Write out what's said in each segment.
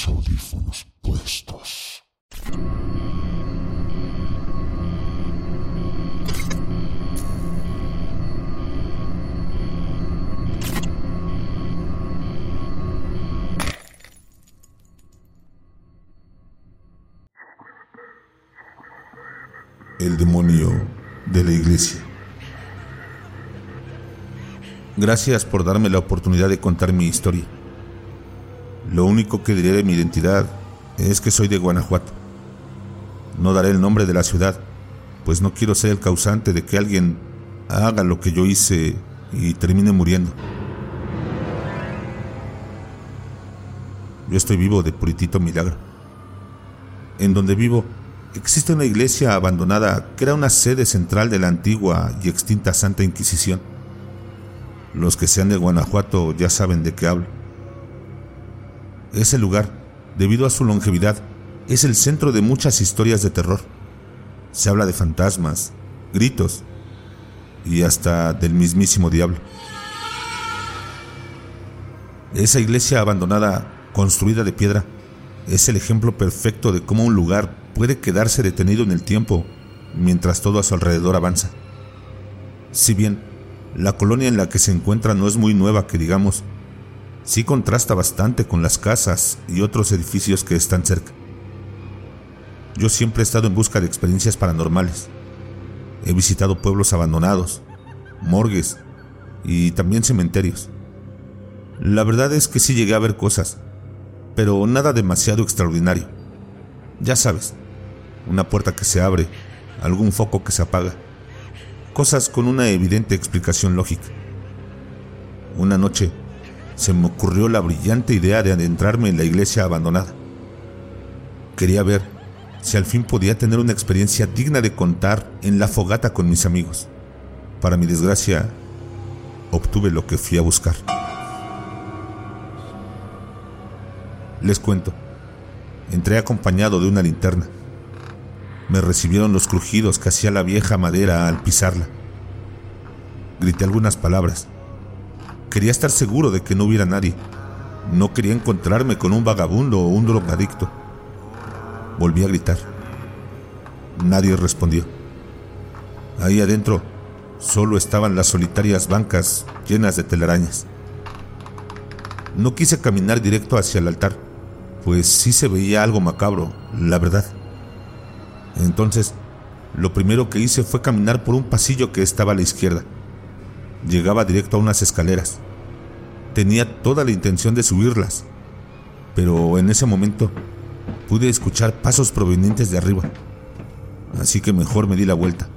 los audífonos puestos. El demonio de la iglesia. Gracias por darme la oportunidad de contar mi historia. Lo único que diré de mi identidad es que soy de Guanajuato. No daré el nombre de la ciudad, pues no quiero ser el causante de que alguien haga lo que yo hice y termine muriendo. Yo estoy vivo de puritito milagro. En donde vivo existe una iglesia abandonada que era una sede central de la antigua y extinta Santa Inquisición. Los que sean de Guanajuato ya saben de qué hablo. Ese lugar, debido a su longevidad, es el centro de muchas historias de terror. Se habla de fantasmas, gritos y hasta del mismísimo diablo. Esa iglesia abandonada, construida de piedra, es el ejemplo perfecto de cómo un lugar puede quedarse detenido en el tiempo mientras todo a su alrededor avanza. Si bien la colonia en la que se encuentra no es muy nueva, que digamos, sí contrasta bastante con las casas y otros edificios que están cerca. Yo siempre he estado en busca de experiencias paranormales. He visitado pueblos abandonados, morgues y también cementerios. La verdad es que sí llegué a ver cosas, pero nada demasiado extraordinario. Ya sabes, una puerta que se abre, algún foco que se apaga cosas con una evidente explicación lógica. Una noche se me ocurrió la brillante idea de adentrarme en la iglesia abandonada. Quería ver si al fin podía tener una experiencia digna de contar en la fogata con mis amigos. Para mi desgracia, obtuve lo que fui a buscar. Les cuento, entré acompañado de una linterna me recibieron los crujidos que hacía la vieja madera al pisarla. Grité algunas palabras. Quería estar seguro de que no hubiera nadie. No quería encontrarme con un vagabundo o un drogadicto. Volví a gritar. Nadie respondió. Ahí adentro solo estaban las solitarias bancas llenas de telarañas. No quise caminar directo hacia el altar, pues sí se veía algo macabro, la verdad. Entonces, lo primero que hice fue caminar por un pasillo que estaba a la izquierda. Llegaba directo a unas escaleras. Tenía toda la intención de subirlas, pero en ese momento pude escuchar pasos provenientes de arriba, así que mejor me di la vuelta.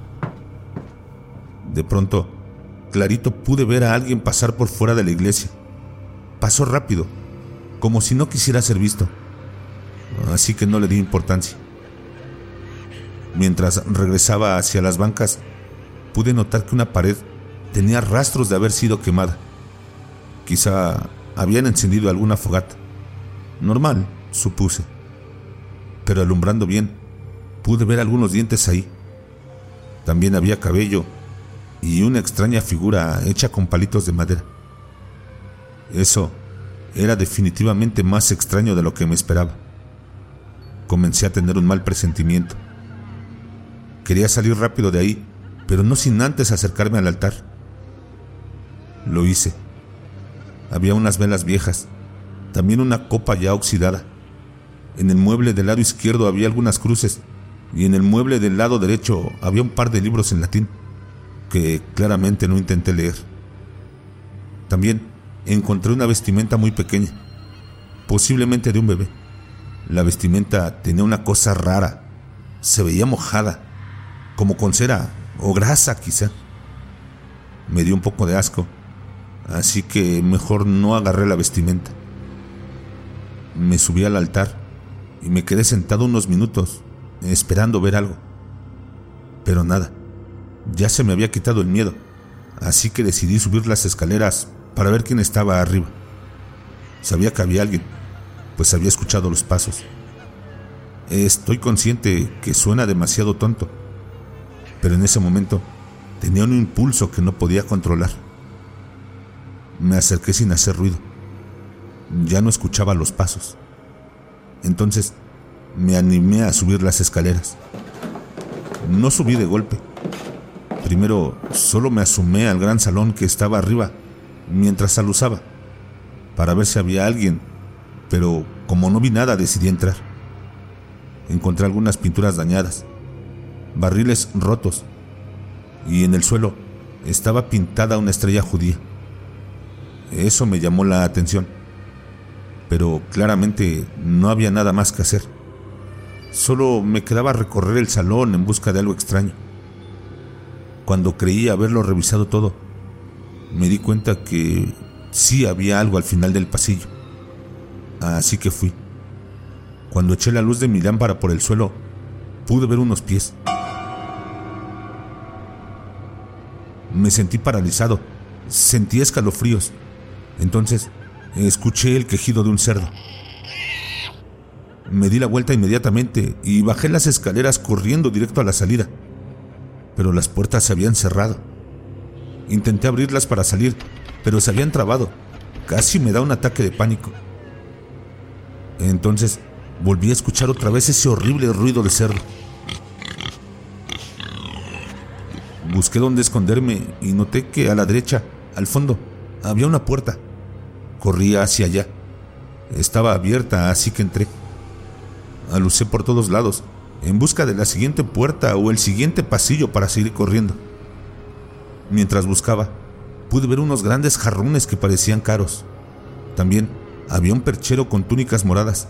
De pronto, clarito pude ver a alguien pasar por fuera de la iglesia. Pasó rápido, como si no quisiera ser visto, así que no le di importancia. Mientras regresaba hacia las bancas, pude notar que una pared tenía rastros de haber sido quemada. Quizá habían encendido alguna fogata. Normal, supuse. Pero alumbrando bien, pude ver algunos dientes ahí. También había cabello y una extraña figura hecha con palitos de madera. Eso era definitivamente más extraño de lo que me esperaba. Comencé a tener un mal presentimiento. Quería salir rápido de ahí, pero no sin antes acercarme al altar. Lo hice. Había unas velas viejas, también una copa ya oxidada. En el mueble del lado izquierdo había algunas cruces y en el mueble del lado derecho había un par de libros en latín que claramente no intenté leer. También encontré una vestimenta muy pequeña, posiblemente de un bebé. La vestimenta tenía una cosa rara, se veía mojada como con cera o grasa quizá. Me dio un poco de asco, así que mejor no agarré la vestimenta. Me subí al altar y me quedé sentado unos minutos esperando ver algo. Pero nada, ya se me había quitado el miedo, así que decidí subir las escaleras para ver quién estaba arriba. Sabía que había alguien, pues había escuchado los pasos. Estoy consciente que suena demasiado tonto pero en ese momento tenía un impulso que no podía controlar. Me acerqué sin hacer ruido. Ya no escuchaba los pasos. Entonces me animé a subir las escaleras. No subí de golpe. Primero solo me asomé al gran salón que estaba arriba mientras aluzaba para ver si había alguien, pero como no vi nada decidí entrar. Encontré algunas pinturas dañadas, barriles rotos y en el suelo estaba pintada una estrella judía. Eso me llamó la atención, pero claramente no había nada más que hacer. Solo me quedaba recorrer el salón en busca de algo extraño. Cuando creí haberlo revisado todo, me di cuenta que sí había algo al final del pasillo. Así que fui. Cuando eché la luz de mi lámpara por el suelo, pude ver unos pies. Me sentí paralizado, sentí escalofríos. Entonces, escuché el quejido de un cerdo. Me di la vuelta inmediatamente y bajé las escaleras corriendo directo a la salida. Pero las puertas se habían cerrado. Intenté abrirlas para salir, pero se habían trabado. Casi me da un ataque de pánico. Entonces volví a escuchar otra vez ese horrible ruido de cerdo. Busqué dónde esconderme y noté que a la derecha, al fondo, había una puerta. Corrí hacia allá. Estaba abierta, así que entré. Alucé por todos lados, en busca de la siguiente puerta o el siguiente pasillo para seguir corriendo. Mientras buscaba, pude ver unos grandes jarrones que parecían caros. También había un perchero con túnicas moradas.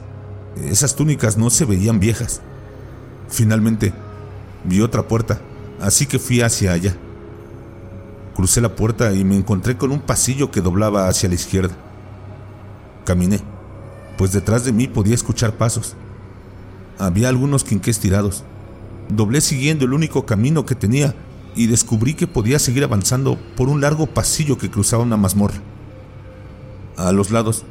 Esas túnicas no se veían viejas. Finalmente, vi otra puerta, así que fui hacia allá. Crucé la puerta y me encontré con un pasillo que doblaba hacia la izquierda. Caminé, pues detrás de mí podía escuchar pasos. Había algunos quinqués tirados. Doblé siguiendo el único camino que tenía y descubrí que podía seguir avanzando por un largo pasillo que cruzaba una mazmorra. A los lados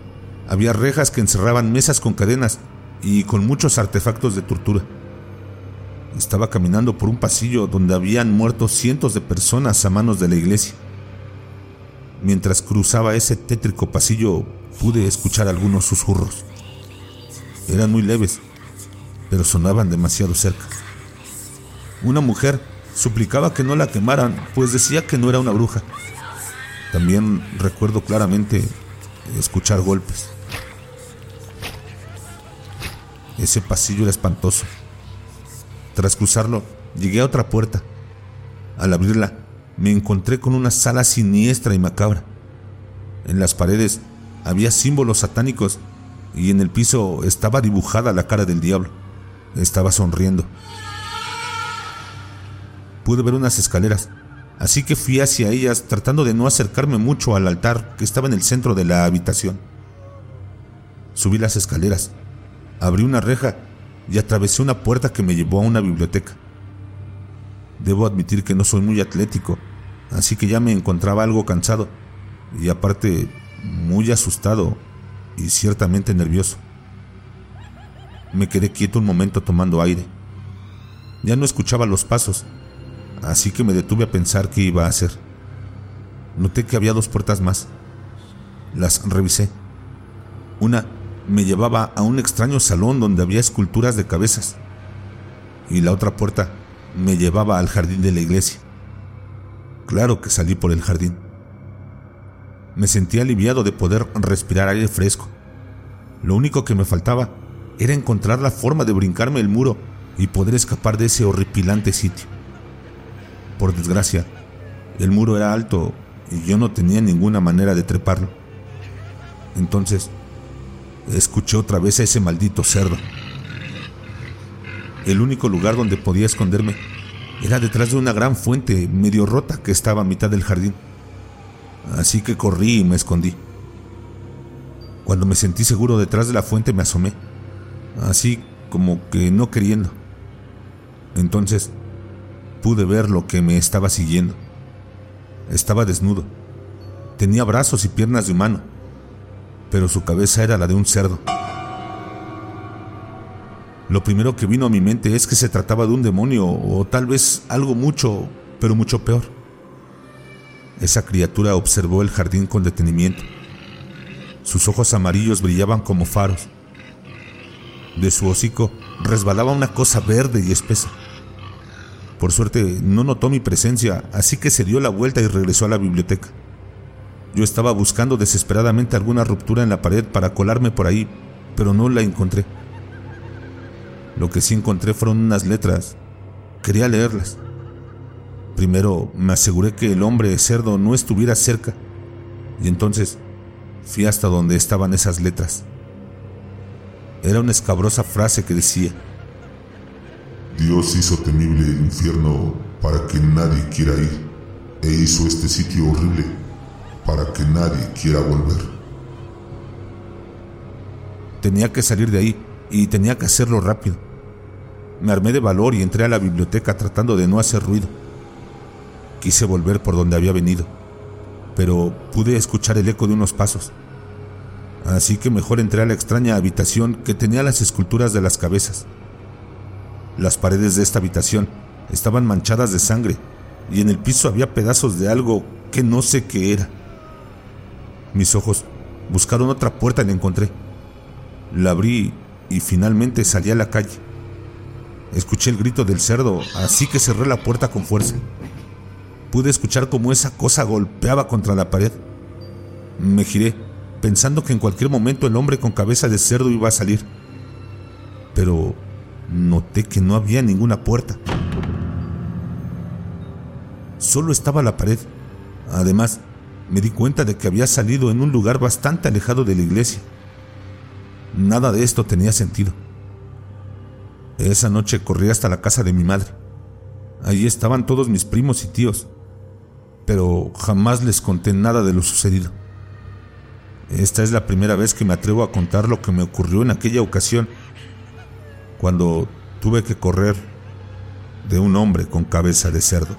había rejas que encerraban mesas con cadenas y con muchos artefactos de tortura. Estaba caminando por un pasillo donde habían muerto cientos de personas a manos de la iglesia. Mientras cruzaba ese tétrico pasillo pude escuchar algunos susurros. Eran muy leves, pero sonaban demasiado cerca. Una mujer suplicaba que no la quemaran, pues decía que no era una bruja. También recuerdo claramente escuchar golpes. Ese pasillo era espantoso. Tras cruzarlo, llegué a otra puerta. Al abrirla, me encontré con una sala siniestra y macabra. En las paredes había símbolos satánicos y en el piso estaba dibujada la cara del diablo. Estaba sonriendo pude ver unas escaleras, así que fui hacia ellas tratando de no acercarme mucho al altar que estaba en el centro de la habitación. Subí las escaleras, abrí una reja y atravesé una puerta que me llevó a una biblioteca. Debo admitir que no soy muy atlético, así que ya me encontraba algo cansado y aparte muy asustado y ciertamente nervioso. Me quedé quieto un momento tomando aire. Ya no escuchaba los pasos así que me detuve a pensar qué iba a hacer. Noté que había dos puertas más. Las revisé. Una me llevaba a un extraño salón donde había esculturas de cabezas. Y la otra puerta me llevaba al jardín de la iglesia. Claro que salí por el jardín. Me sentí aliviado de poder respirar aire fresco. Lo único que me faltaba era encontrar la forma de brincarme el muro y poder escapar de ese horripilante sitio. Por desgracia, el muro era alto y yo no tenía ninguna manera de treparlo. Entonces, escuché otra vez a ese maldito cerdo. El único lugar donde podía esconderme era detrás de una gran fuente medio rota que estaba a mitad del jardín. Así que corrí y me escondí. Cuando me sentí seguro detrás de la fuente me asomé, así como que no queriendo. Entonces pude ver lo que me estaba siguiendo. Estaba desnudo. Tenía brazos y piernas de humano, pero su cabeza era la de un cerdo. Lo primero que vino a mi mente es que se trataba de un demonio o tal vez algo mucho, pero mucho peor. Esa criatura observó el jardín con detenimiento. Sus ojos amarillos brillaban como faros. De su hocico resbalaba una cosa verde y espesa. Por suerte no notó mi presencia, así que se dio la vuelta y regresó a la biblioteca. Yo estaba buscando desesperadamente alguna ruptura en la pared para colarme por ahí, pero no la encontré. Lo que sí encontré fueron unas letras. Quería leerlas. Primero me aseguré que el hombre cerdo no estuviera cerca, y entonces fui hasta donde estaban esas letras. Era una escabrosa frase que decía, Dios hizo temible el infierno para que nadie quiera ir, e hizo este sitio horrible para que nadie quiera volver. Tenía que salir de ahí y tenía que hacerlo rápido. Me armé de valor y entré a la biblioteca tratando de no hacer ruido. Quise volver por donde había venido, pero pude escuchar el eco de unos pasos. Así que mejor entré a la extraña habitación que tenía las esculturas de las cabezas. Las paredes de esta habitación estaban manchadas de sangre y en el piso había pedazos de algo que no sé qué era. Mis ojos buscaron otra puerta y la encontré. La abrí y finalmente salí a la calle. Escuché el grito del cerdo, así que cerré la puerta con fuerza. Pude escuchar cómo esa cosa golpeaba contra la pared. Me giré, pensando que en cualquier momento el hombre con cabeza de cerdo iba a salir. Pero noté que no había ninguna puerta. Solo estaba la pared. Además, me di cuenta de que había salido en un lugar bastante alejado de la iglesia. Nada de esto tenía sentido. Esa noche corrí hasta la casa de mi madre. Allí estaban todos mis primos y tíos, pero jamás les conté nada de lo sucedido. Esta es la primera vez que me atrevo a contar lo que me ocurrió en aquella ocasión, cuando tuve que correr de un hombre con cabeza de cerdo.